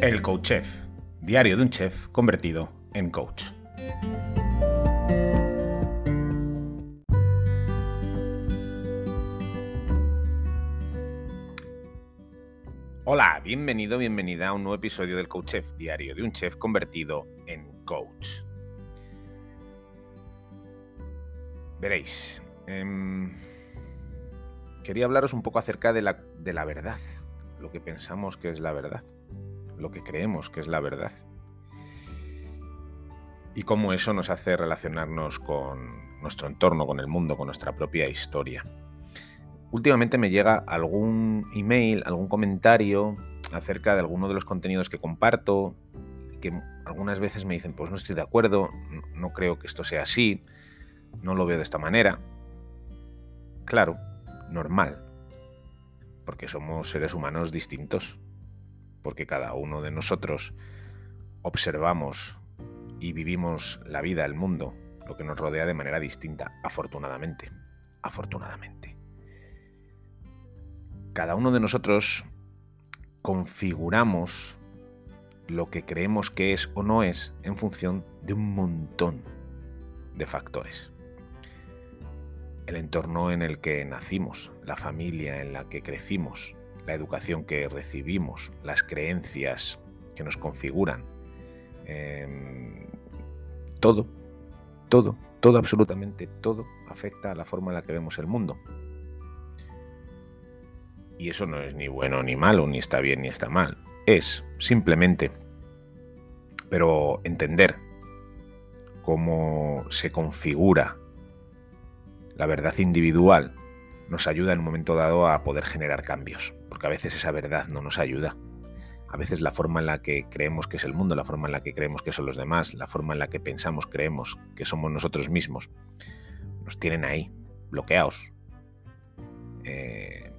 El Coach Chef, diario de un chef convertido en coach. Hola, bienvenido, bienvenida a un nuevo episodio del Coach Chef, diario de un chef convertido en coach. Veréis, em, quería hablaros un poco acerca de la, de la verdad, lo que pensamos que es la verdad lo que creemos que es la verdad. Y cómo eso nos hace relacionarnos con nuestro entorno, con el mundo, con nuestra propia historia. Últimamente me llega algún email, algún comentario acerca de alguno de los contenidos que comparto, que algunas veces me dicen, pues no estoy de acuerdo, no creo que esto sea así, no lo veo de esta manera. Claro, normal, porque somos seres humanos distintos porque cada uno de nosotros observamos y vivimos la vida, el mundo, lo que nos rodea de manera distinta, afortunadamente. Afortunadamente. Cada uno de nosotros configuramos lo que creemos que es o no es en función de un montón de factores. El entorno en el que nacimos, la familia en la que crecimos, la educación que recibimos, las creencias que nos configuran, em, todo, todo, todo, absolutamente todo afecta a la forma en la que vemos el mundo. Y eso no es ni bueno ni malo, ni está bien ni está mal. Es simplemente, pero entender cómo se configura la verdad individual nos ayuda en un momento dado a poder generar cambios, porque a veces esa verdad no nos ayuda. A veces la forma en la que creemos que es el mundo, la forma en la que creemos que son los demás, la forma en la que pensamos, creemos que somos nosotros mismos, nos tienen ahí, bloqueados, eh,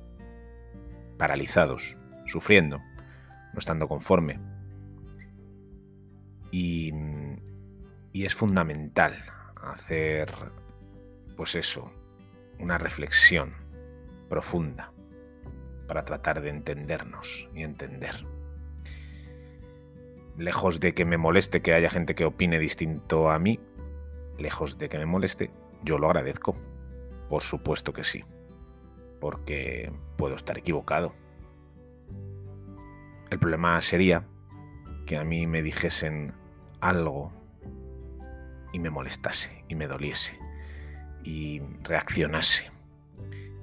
paralizados, sufriendo, no estando conforme. Y, y es fundamental hacer, pues eso, una reflexión profunda para tratar de entendernos y entender. Lejos de que me moleste que haya gente que opine distinto a mí, lejos de que me moleste, yo lo agradezco. Por supuesto que sí, porque puedo estar equivocado. El problema sería que a mí me dijesen algo y me molestase y me doliese y reaccionase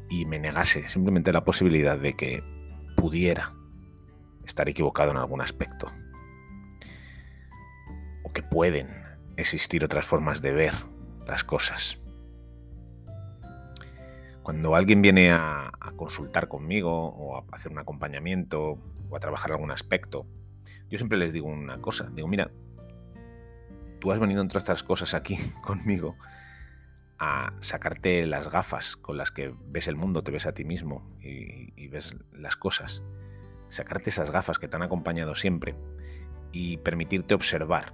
y me negase simplemente la posibilidad de que pudiera estar equivocado en algún aspecto. O que pueden existir otras formas de ver las cosas. Cuando alguien viene a, consultar conmigo o a hacer un acompañamiento o a trabajar algún aspecto, yo siempre les digo una cosa. Digo, mira, tú has venido entre estas cosas aquí conmigo a sacarte las gafas con las que ves el mundo, te ves a ti mismo y, ves las cosas. Sacarte esas gafas que te han acompañado siempre y permitirte observar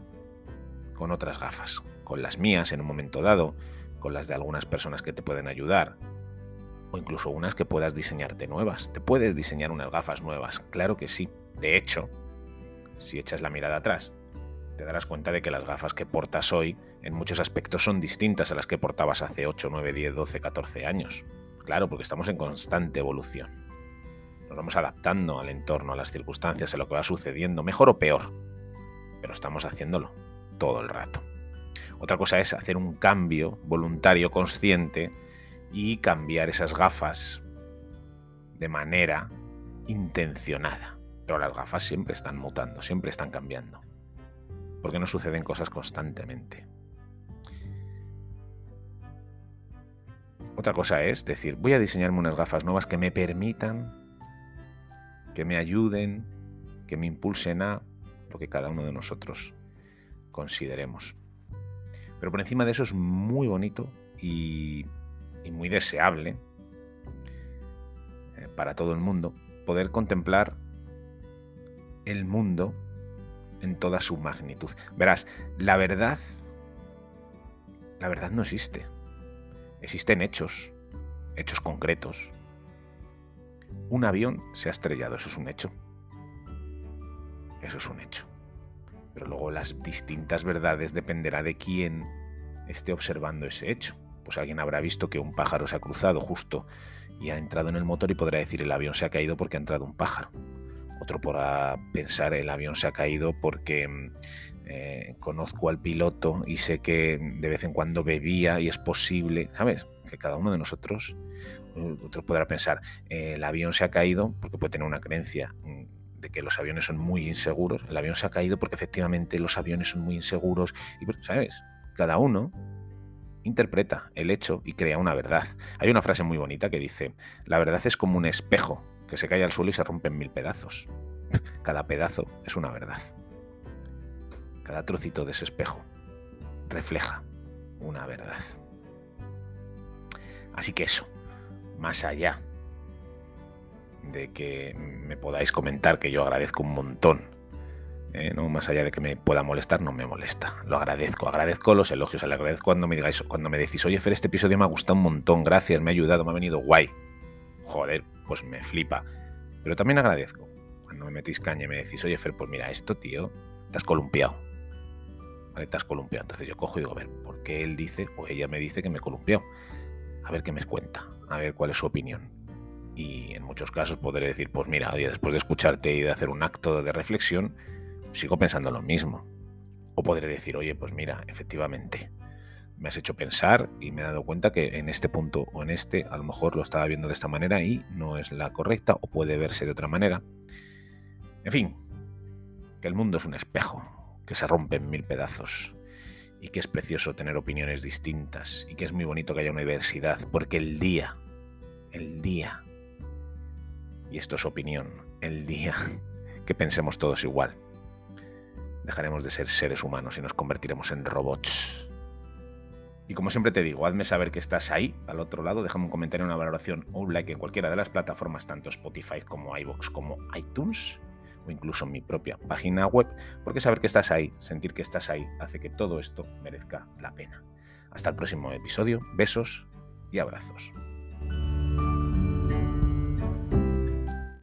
con otras gafas, con las mías en un momento dado, con las de algunas personas que te pueden ayudar, o incluso unas que puedas diseñarte nuevas. Te puedes diseñar unas gafas nuevas, claro que sí. De hecho, si echas la mirada atrás, te darás cuenta de que las gafas que portas hoy en muchos aspectos son distintas a las que portabas hace 8, 9, 10, 12, 14 años. Claro, porque estamos en constante evolución. Nos vamos adaptando al entorno, a las circunstancias, a lo que va sucediendo, mejor o peor. Pero estamos haciéndolo todo el rato. Otra cosa es hacer un cambio voluntario, consciente, y cambiar esas gafas de manera intencionada. Pero las gafas siempre están mutando, siempre están cambiando porque no suceden cosas constantemente. Otra cosa es decir, voy a diseñarme unas gafas nuevas que me permitan, que me ayuden, que me impulsen a lo que cada uno de nosotros consideremos. Pero por encima de eso es muy bonito y, muy deseable eh, para todo el mundo poder contemplar el mundo en toda su magnitud. Verás, la verdad, la verdad no existe. Existen hechos, hechos concretos. Un avión se ha estrellado, eso es un hecho. Eso es un hecho. Pero luego las distintas verdades dependerá de quién esté observando ese hecho. Pues alguien habrá visto que un pájaro se ha cruzado justo y ha entrado en el motor y podrá decir el avión se ha caído porque ha entrado un pájaro. Otro podrá pensar el avión se ha caído porque mm, eh, conozco al piloto y sé que de vez en cuando bebía y es posible, ¿sabes? Que cada uno de nosotros, otro podrá pensar, el avión se ha caído porque puede tener una creencia mm, de que los aviones son muy inseguros. El avión se ha caído porque efectivamente los aviones son muy inseguros. Y, ¿sabes? Cada uno interpreta el hecho y crea una verdad. Hay una frase muy bonita que dice, la verdad es como un espejo que se cae al suelo y se rompe en mil pedazos. Cada pedazo es una verdad. Cada trocito de ese espejo refleja una verdad. Así que eso, más allá de que me podáis comentar, que yo agradezco un montón eh, no más allá de que me pueda molestar, no me molesta. Lo agradezco, agradezco los elogios, le agradezco cuando me digáis, cuando me decís, oye Fer, este episodio me ha gustado un montón, gracias, me ha ayudado, me ha venido guay. Joder, pues me flipa. Pero también agradezco cuando me metís caña y me decís, oye Fer, pues mira, esto, tío, te has columpiado. Vale, te has columpiado. Entonces yo cojo y digo, a ver, ¿por qué él dice o ella me dice que me columpiado? A ver qué me cuenta, a ver cuál es su opinión. Y en muchos casos podré decir, pues mira, oye, después de escucharte y de hacer un acto de reflexión, sigo pensando lo mismo. O podré decir, oye, pues mira, efectivamente, me has hecho pensar y me he dado cuenta que en este punto o en este a lo mejor lo estaba viendo de esta manera y no es la correcta o puede verse de otra manera. En fin, que el mundo es un espejo que se rompe en mil pedazos y que es precioso tener opiniones distintas y que es muy bonito que haya una diversidad porque el día, el día, y esto es opinión, el día que pensemos todos igual, dejaremos de ser seres humanos y nos convertiremos en robots. Y como siempre te digo, hazme saber que estás ahí, al otro lado, déjame un comentario, una valoración o un like en cualquiera de las plataformas, tanto Spotify como iVoox como iTunes, o incluso en mi propia página web, porque saber que estás ahí, sentir que estás ahí, hace que todo esto merezca la pena. Hasta el próximo episodio, besos y abrazos.